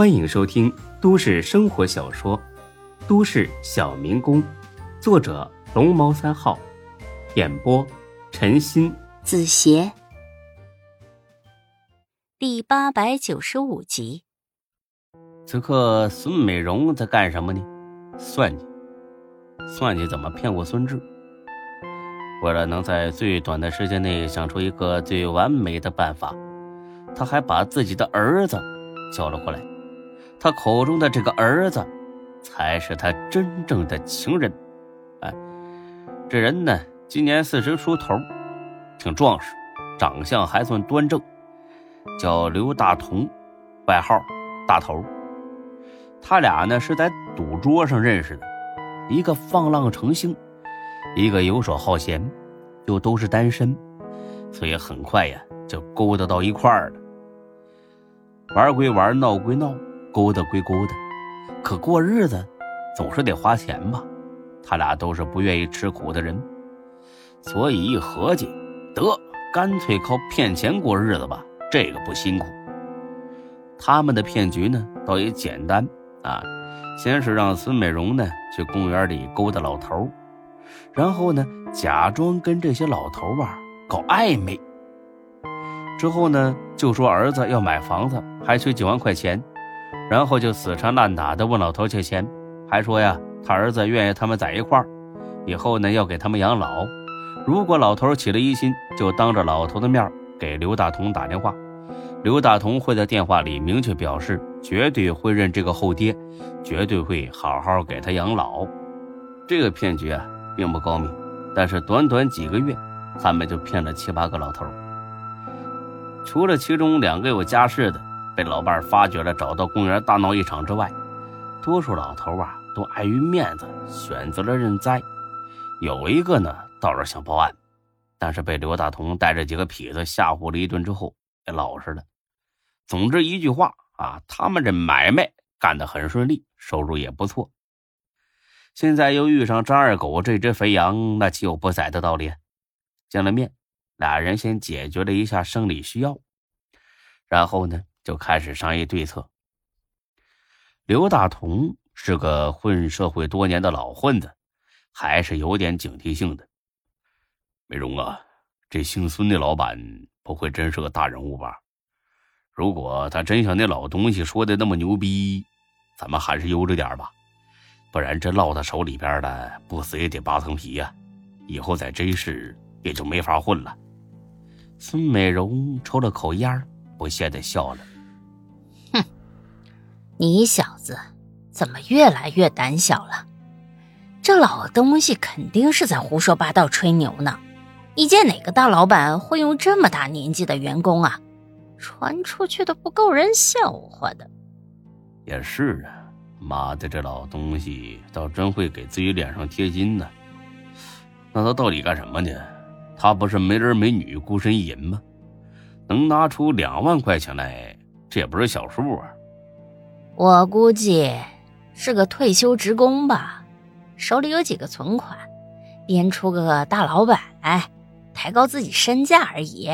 欢迎收听都市生活小说《都市小民工》，作者龙猫三号，演播陈鑫、子邪，第八百九十五集。此刻，孙美容在干什么呢？算计，算计怎么骗过孙志。为了能在最短的时间内想出一个最完美的办法，他还把自己的儿子叫了过来。他口中的这个儿子，才是他真正的情人。哎，这人呢，今年四十出头，挺壮实，长相还算端正，叫刘大同，外号大头。他俩呢是在赌桌上认识的，一个放浪成性。一个游手好闲，又都是单身，所以很快呀就勾搭到一块儿了。玩归玩，闹归闹，勾搭归勾搭，可过日子总是得花钱吧？他俩都是不愿意吃苦的人，所以一合计，得干脆靠骗钱过日子吧，这个不辛苦。他们的骗局呢，倒也简单啊，先是让孙美容呢去公园里勾搭老头。然后呢，假装跟这些老头啊搞暧昧。之后呢，就说儿子要买房子，还缺几万块钱，然后就死缠烂打的问老头借钱，还说呀，他儿子愿意他们在一块儿，以后呢要给他们养老。如果老头起了疑心，就当着老头的面给刘大同打电话，刘大同会在电话里明确表示，绝对会认这个后爹，绝对会好好给他养老。这个骗局啊。并不高明，但是短短几个月，他们就骗了七八个老头。除了其中两个有家室的被老伴发觉了，找到公园大闹一场之外，多数老头啊都碍于面子选择了认栽。有一个呢倒是想报案，但是被刘大同带着几个痞子吓唬了一顿之后，也老实了。总之一句话啊，他们这买卖干得很顺利，收入也不错。现在又遇上张二狗这只肥羊，那岂有不宰的道理？见了面，俩人先解决了一下生理需要，然后呢，就开始商议对策。刘大同是个混社会多年的老混子，还是有点警惕性的。美容啊，这姓孙的老板不会真是个大人物吧？如果他真像那老东西说的那么牛逼，咱们还是悠着点吧。不然这落他手里边的，不死也得扒层皮呀！以后在这市也就没法混了。孙美容抽了口烟，不屑的笑了：“，你小子怎么越来越胆小了？这老东西肯定是在胡说八道、吹牛呢。你见哪个大老板会用这么大年纪的员工啊？传出去的不够人笑话的。”也是啊。妈的，这老东西倒真会给自己脸上贴金呢。那他到底干什么呢？他不是没儿没女、孤身一人吗？能拿出两万块钱来，这也不是小数啊。我估计是个退休职工吧，手里有几个存款，编出个大老板来，抬高自己身价而已。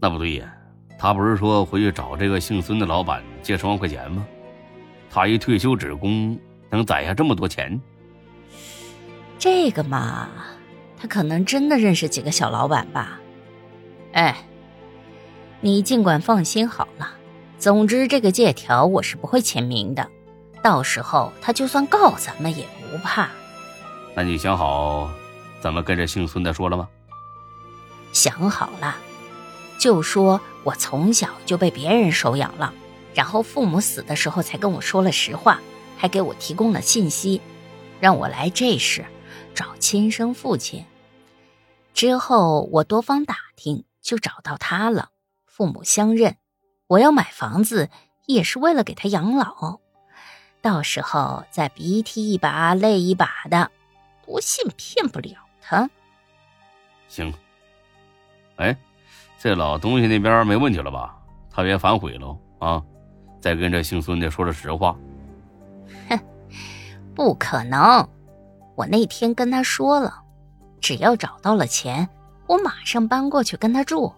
那不对呀，他不是说回去找这个姓孙的老板借十万块钱吗？他一退休职工能攒下这么多钱？这个嘛，他可能真的认识几个小老板吧。哎，你尽管放心好了。总之，这个借条我是不会签名的。到时候他就算告咱们也不怕。那你想好怎么跟这姓孙的说了吗？想好了，就说我从小就被别人收养了。然后父母死的时候才跟我说了实话，还给我提供了信息，让我来这时找亲生父亲。之后我多方打听，就找到他了，父母相认。我要买房子也是为了给他养老，到时候再鼻涕一把泪一把的，不信骗不了他。行。哎，这老东西那边没问题了吧？他别反悔喽啊！再跟这姓孙的说了实话，哼，不可能！我那天跟他说了，只要找到了钱，我马上搬过去跟他住。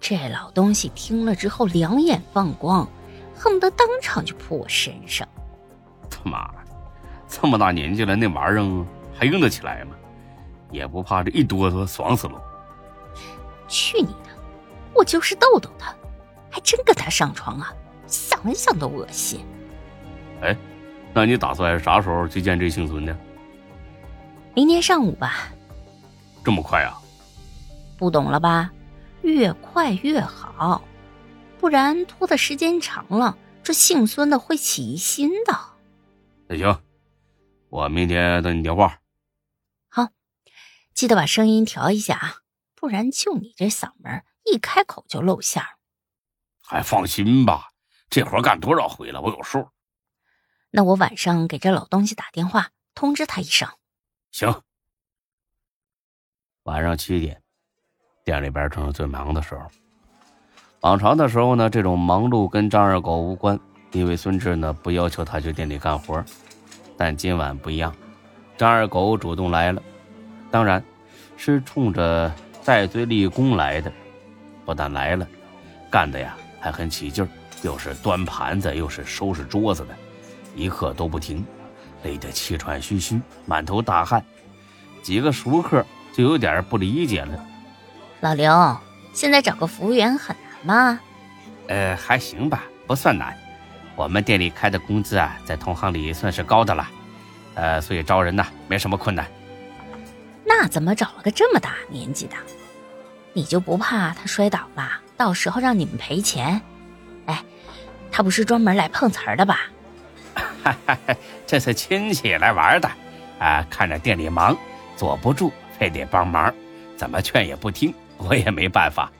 这老东西听了之后两眼放光，恨不得当场就扑我身上。他妈的，这么大年纪了，那玩意儿还用得起来吗？也不怕这一哆嗦爽死了。去你的！我就是逗逗他，还真跟他上床啊！想想都恶心。哎，那你打算啥时候去见这姓孙的？明天上午吧。这么快啊？不懂了吧？越快越好，不然拖的时间长了，这姓孙的会起疑心的。那行，我明天等你电话。好，记得把声音调一下啊，不然就你这嗓门，一开口就露馅儿。还放心吧，这活干多少回了，我有数。那我晚上给这老东西打电话通知他一声。行。晚上七点，店里边正是最忙的时候。往常的时候呢，这种忙碌跟张二狗无关，因为孙志呢不要求他去店里干活。但今晚不一样，张二狗主动来了，当然是冲着戴罪立功来的。不但来了，干的呀还很起劲儿，又是端盘子，又是收拾桌子的，一刻都不停，累得气喘吁吁，满头大汗。几个熟客。就有点不理解了，老刘，现在找个服务员很难吗？呃，还行吧，不算难。我们店里开的工资啊，在同行里算是高的了，呃，所以招人呢没什么困难。那怎么找了个这么大年纪的？你就不怕他摔倒了，到时候让你们赔钱？哎，他不是专门来碰瓷儿的吧？哈哈，这是亲戚来玩的，啊，看着店里忙，坐不住。非得帮忙，怎么劝也不听，我也没办法。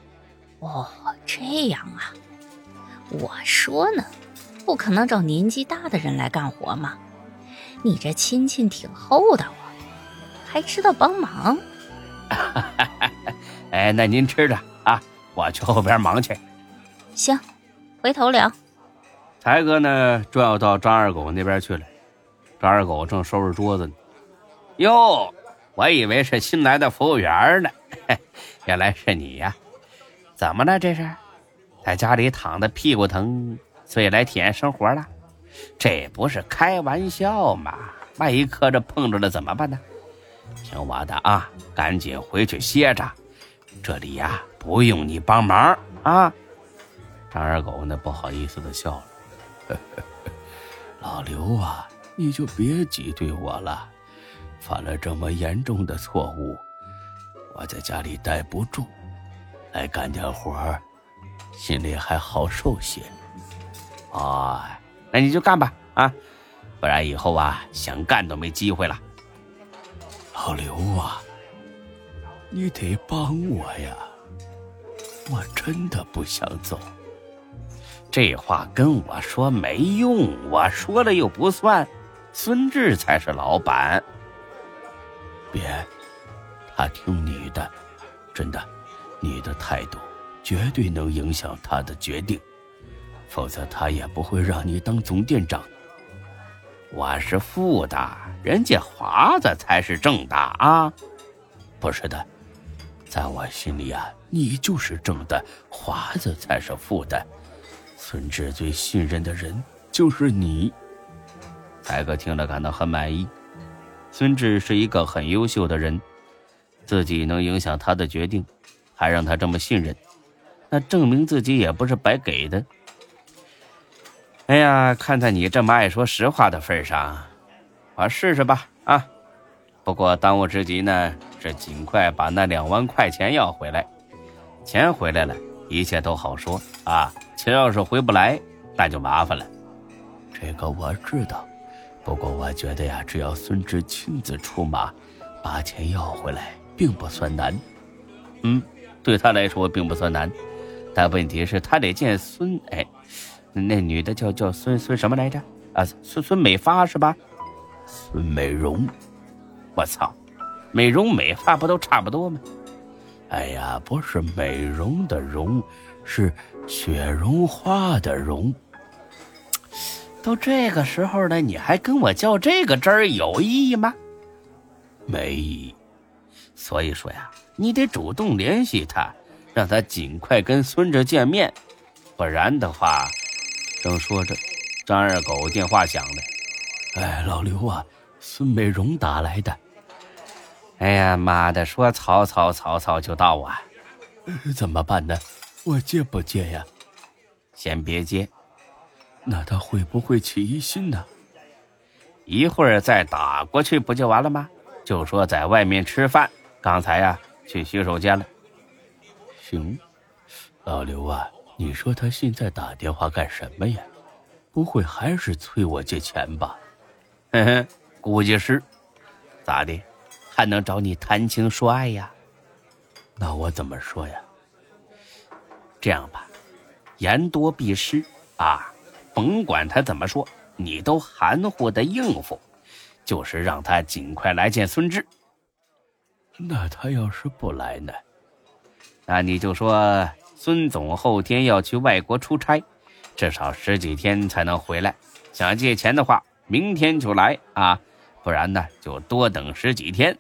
哦，这样啊，我说呢，不可能找年纪大的人来干活嘛。你这亲戚挺厚道啊，还知道帮忙。哎，那您吃着啊，我去后边忙去。行，回头聊。才哥呢，正要到张二狗那边去了。张二狗正收拾桌子呢。哟。我以为是新来的服务员呢，原来是你呀！怎么了？这是在家里躺的屁股疼，所以来体验生活了？这不是开玩笑吗？万一磕着碰着了怎么办呢？听我的啊，赶紧回去歇着，这里呀不用你帮忙啊！张二狗呢不好意思的笑了，老刘啊，你就别挤兑我了。犯了这么严重的错误，我在家里待不住，来干点活儿，心里还好受些。哦，那你就干吧啊，不然以后啊想干都没机会了。老刘啊，你得帮我呀，我真的不想走。这话跟我说没用，我说了又不算，孙志才是老板。别，他听你的，真的，你的态度绝对能影响他的决定，否则他也不会让你当总店长。我是副的，人家华子才是正的啊！不是的，在我心里啊，你就是正的，华子才是副的。孙志最信任的人就是你。才哥听了感到很满意。孙志是一个很优秀的人，自己能影响他的决定，还让他这么信任，那证明自己也不是白给的。哎呀，看在你这么爱说实话的份上，我试试吧啊！不过当务之急呢，是尽快把那两万块钱要回来。钱回来了，一切都好说啊。钱要是回不来，那就麻烦了。这个我知道。不过我觉得呀，只要孙志亲自出马，把钱要回来，并不算难。嗯，对他来说并不算难，但问题是，他得见孙哎，那女的叫叫孙孙什么来着？啊，孙孙美发是吧？孙美容，我操，美容美发不都差不多吗？哎呀，不是美容的容，是雪绒花的绒。都这个时候了，你还跟我较这个真儿有意义吗？没意义。所以说呀，你得主动联系他，让他尽快跟孙子见面，不然的话，正说着，张二狗电话响了。哎，老刘啊，孙美荣打来的。哎呀妈的，说曹操曹操就到啊！怎么办呢？我接不接呀？先别接。那他会不会起疑心呢？一会儿再打过去不就完了吗？就说在外面吃饭，刚才呀去洗手间了。行，老刘啊，你说他现在打电话干什么呀？不会还是催我借钱吧？哼哼，估计是。咋的？还能找你谈情说爱呀？那我怎么说呀？这样吧，言多必失啊！甭管他怎么说，你都含糊的应付，就是让他尽快来见孙志。那他要是不来呢？那你就说孙总后天要去外国出差，至少十几天才能回来。想借钱的话，明天就来啊！不然呢，就多等十几天。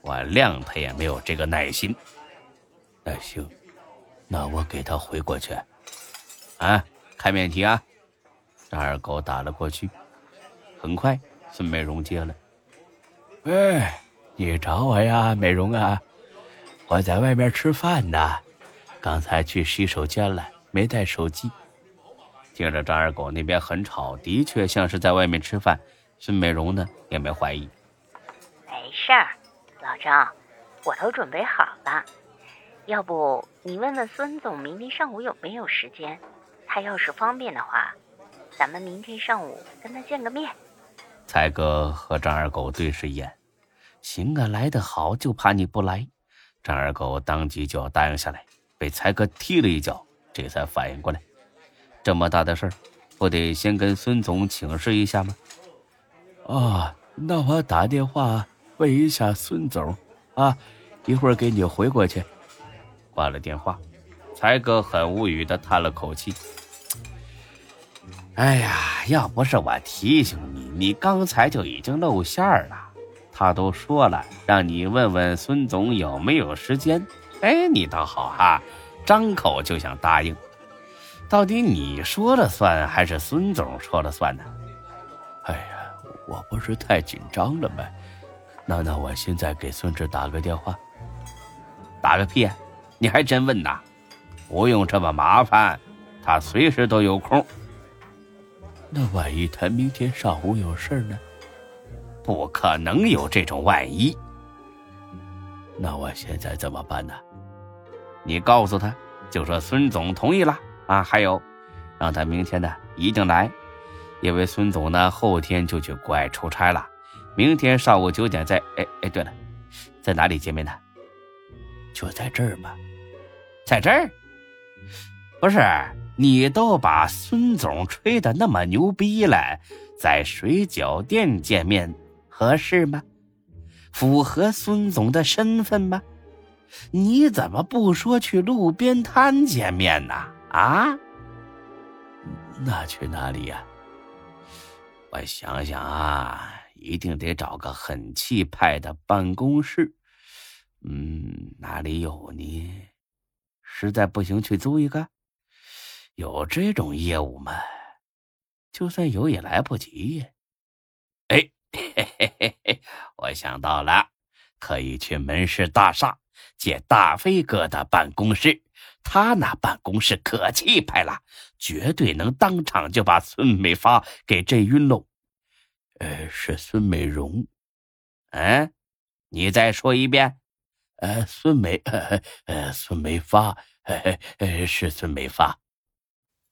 我谅他也没有这个耐心。那行，那我给他回过去。啊，开免提啊！张二狗打了过去。很快，孙美容接了。喂，你找我呀，美容啊？我在外面吃饭呢，刚才去洗手间了，没带手机。听着张二狗那边很吵，的确像是在外面吃饭。孙美容呢，也没怀疑。没事儿。老张，我都准备好了，要不你问问孙总，明天上午有没有时间？他要是方便的话，咱们明天上午跟他见个面。才哥和张二狗对视一眼，行啊，来得好，就怕你不来。张二狗当即就要答应下来，被才哥踢了一脚，这才反应过来，这么大的事儿，不得先跟孙总请示一下吗？哦，那我打电话。问一下孙总，啊，一会儿给你回过去。挂了电话，才哥很无语的叹了口气。哎呀，要不是我提醒你，你刚才就已经露馅了。他都说了，让你问问孙总有没有时间。哎，你倒好哈，张口就想答应。到底你说了算，还是孙总说了算呢？哎呀，我不是太紧张了吗？那那我现在给孙志打个电话，打个屁！你还真问呐？不用这么麻烦，他随时都有空。那万一他明天上午有事呢？不可能有这种万一。那我现在怎么办呢？你告诉他，就说孙总同意了啊。还有，让他明天呢一定来，因为孙总呢后天就去国外出差了。明天上午九点在哎哎，对了，在哪里见面呢？就在这儿吧，在这儿。不是你都把孙总吹的那么牛逼了，在水饺店见面合适吗？符合孙总的身份吗？你怎么不说去路边摊见面呢？啊？那去哪里呀？我想想啊。一定得找个很气派的办公室，嗯，哪里有呢？实在不行去租一个。有这种业务吗？就算有也来不及。哎，嘿嘿嘿嘿，我想到了，可以去门市大厦借大飞哥的办公室，他那办公室可气派了，绝对能当场就把孙美发给震晕喽。呃，是孙美荣，嗯，你再说一遍，呃，孙美，呃，呃，孙美发，呃，呃，是孙美发。